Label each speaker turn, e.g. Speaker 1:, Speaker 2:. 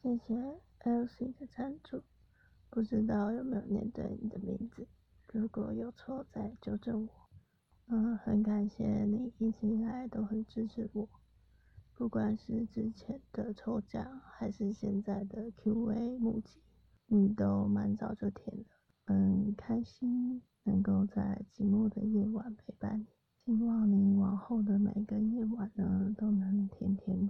Speaker 1: 谢谢 LC 的赞助，不知道有没有念对你的名字，如果有错再纠正我。嗯，很感谢你一直以来都很支持我，不管是之前的抽奖还是现在的 Q&A 募集，你都蛮早就填了，很开心能够在寂寞的夜晚陪伴你，希望你往后的每个夜晚呢都能甜甜。